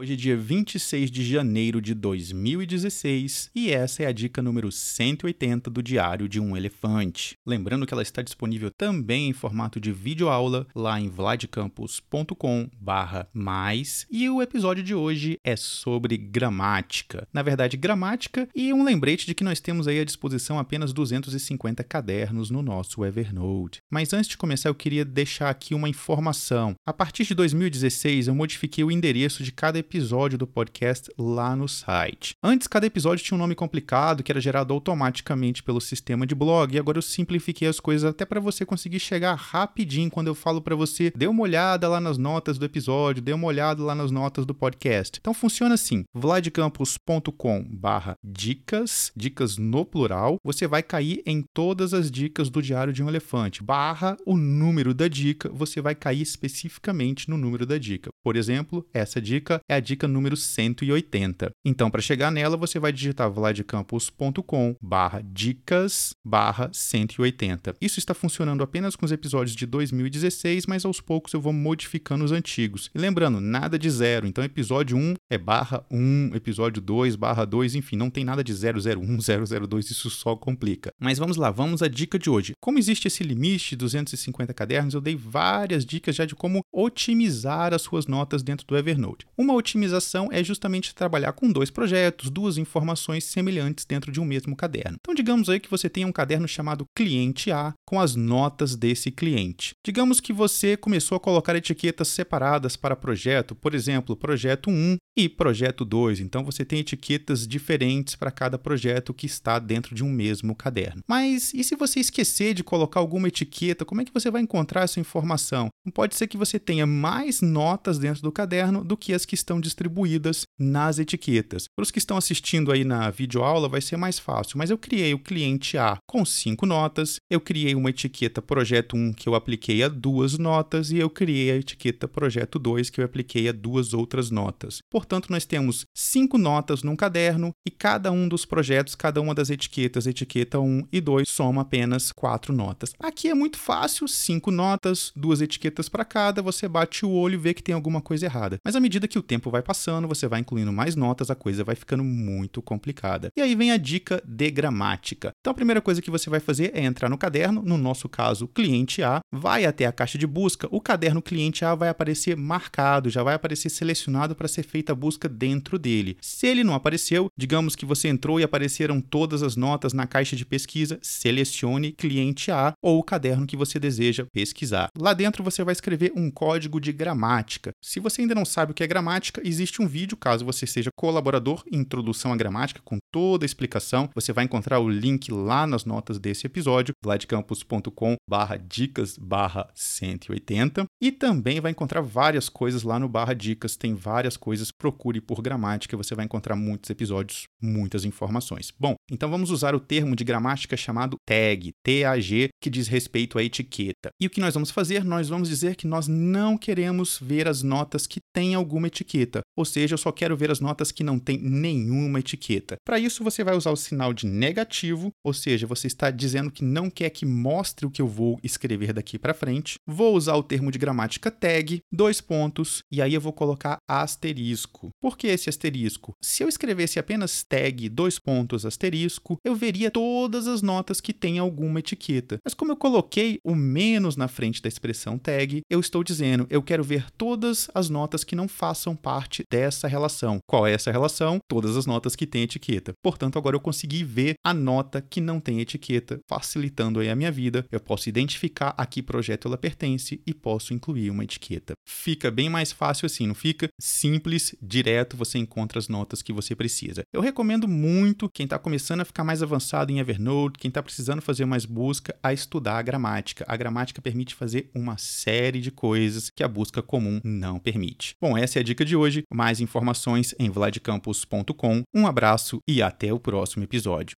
Hoje é dia 26 de janeiro de 2016 e essa é a dica número 180 do Diário de um Elefante. Lembrando que ela está disponível também em formato de videoaula lá em vladcampus.com/mais e o episódio de hoje é sobre gramática. Na verdade, gramática e um lembrete de que nós temos aí à disposição apenas 250 cadernos no nosso Evernote. Mas antes de começar, eu queria deixar aqui uma informação. A partir de 2016, eu modifiquei o endereço de cada episódio do podcast lá no site. Antes, cada episódio tinha um nome complicado que era gerado automaticamente pelo sistema de blog, e agora eu simplifiquei as coisas até para você conseguir chegar rapidinho quando eu falo para você, dê uma olhada lá nas notas do episódio, dê uma olhada lá nas notas do podcast. Então funciona assim: vladcampus.com/dicas, dicas no plural. Você vai cair em todas as dicas do Diário de um Elefante. Barra o número da dica, você vai cair especificamente no número da dica. Por exemplo, essa dica é a dica número 180. Então, para chegar nela, você vai digitar vladcampus.com barra dicas barra 180. Isso está funcionando apenas com os episódios de 2016, mas aos poucos eu vou modificando os antigos. E lembrando, nada de zero. Então, episódio 1 é barra 1, episódio 2 barra 2, enfim, não tem nada de 001, 002, isso só complica. Mas vamos lá, vamos à dica de hoje. Como existe esse limite de 250 cadernos, eu dei várias dicas já de como otimizar as suas notas dentro do Evernote. Uma otimização é justamente trabalhar com dois projetos, duas informações semelhantes dentro de um mesmo caderno. Então, digamos aí que você tenha um caderno chamado Cliente A com as notas desse cliente. Digamos que você começou a colocar etiquetas separadas para projeto, por exemplo, projeto 1 e projeto 2. Então, você tem etiquetas diferentes para cada projeto que está dentro de um mesmo caderno. Mas e se você esquecer de colocar alguma etiqueta, como é que você vai encontrar essa informação? Pode ser que você tenha mais notas dentro do caderno do que as que estão distribuídas nas etiquetas. Para os que estão assistindo aí na videoaula vai ser mais fácil, mas eu criei o cliente A com cinco notas, eu criei uma etiqueta projeto 1 que eu apliquei a duas notas e eu criei a etiqueta projeto 2 que eu apliquei a duas outras notas. Portanto, nós temos cinco notas num caderno e cada um dos projetos, cada uma das etiquetas, etiqueta 1 e 2, soma apenas quatro notas. Aqui é muito fácil, cinco notas, duas etiquetas para cada, você bate o olho e vê que tem alguma coisa errada. Mas à medida que o tempo vai passando, você vai incluindo mais notas, a coisa vai ficando muito complicada. E aí vem a dica de gramática. Então a primeira coisa que você vai fazer é entrar no caderno, no nosso caso, cliente A, vai até a caixa de busca, o caderno cliente A vai aparecer marcado, já vai aparecer selecionado para ser feita a busca dentro dele. Se ele não apareceu, digamos que você entrou e apareceram todas as notas na caixa de pesquisa, selecione cliente A ou o caderno que você deseja pesquisar. Lá dentro você vai escrever um código de gramática. Se você ainda não sabe o que é gramática, existe um vídeo, caso você seja colaborador, Introdução à Gramática, com toda a explicação. Você vai encontrar o link lá nas notas desse episódio, vladcampus.com barra dicas barra 180. E também vai encontrar várias coisas lá no barra dicas, tem várias coisas, procure por gramática, você vai encontrar muitos episódios, muitas informações. Bom, então vamos usar o termo de gramática chamado tag, T-A-G, que diz respeito à etiqueta. E o que nós vamos fazer? Nós vamos dizer que nós não queremos ver as notas que têm alguma etiqueta, ou seja, eu só quero ver as notas que não têm nenhuma etiqueta. Para isso, você vai usar o sinal de negativo, ou seja, você está dizendo que não quer que mostre o que eu vou escrever daqui para frente. Vou usar o termo de gramática tag, dois pontos, e aí eu vou colocar asterisco. Por que esse asterisco? Se eu escrevesse apenas tag, dois pontos, asterisco, eu veria todas as notas que têm alguma etiqueta. Mas como eu coloquei o menos na frente da expressão tag, eu estou dizendo eu quero ver todas as notas que não façam parte dessa relação. Qual é essa relação? Todas as notas que têm etiqueta. Portanto, agora eu consegui ver a nota que não tem etiqueta, facilitando aí a minha vida. Eu posso identificar a que projeto ela pertence e posso incluir uma etiqueta. Fica bem mais fácil assim, não fica? Simples, direto, você encontra as notas que você precisa. Eu recomendo muito quem está começando a ficar mais avançado em Evernote, quem está precisando fazer mais busca, a estudar a gramática. A gramática permite fazer uma série de coisas que a busca comum não permite. Bom, essa é a dica de hoje. Mais informações em vladcampus.com. Um abraço e até o próximo episódio.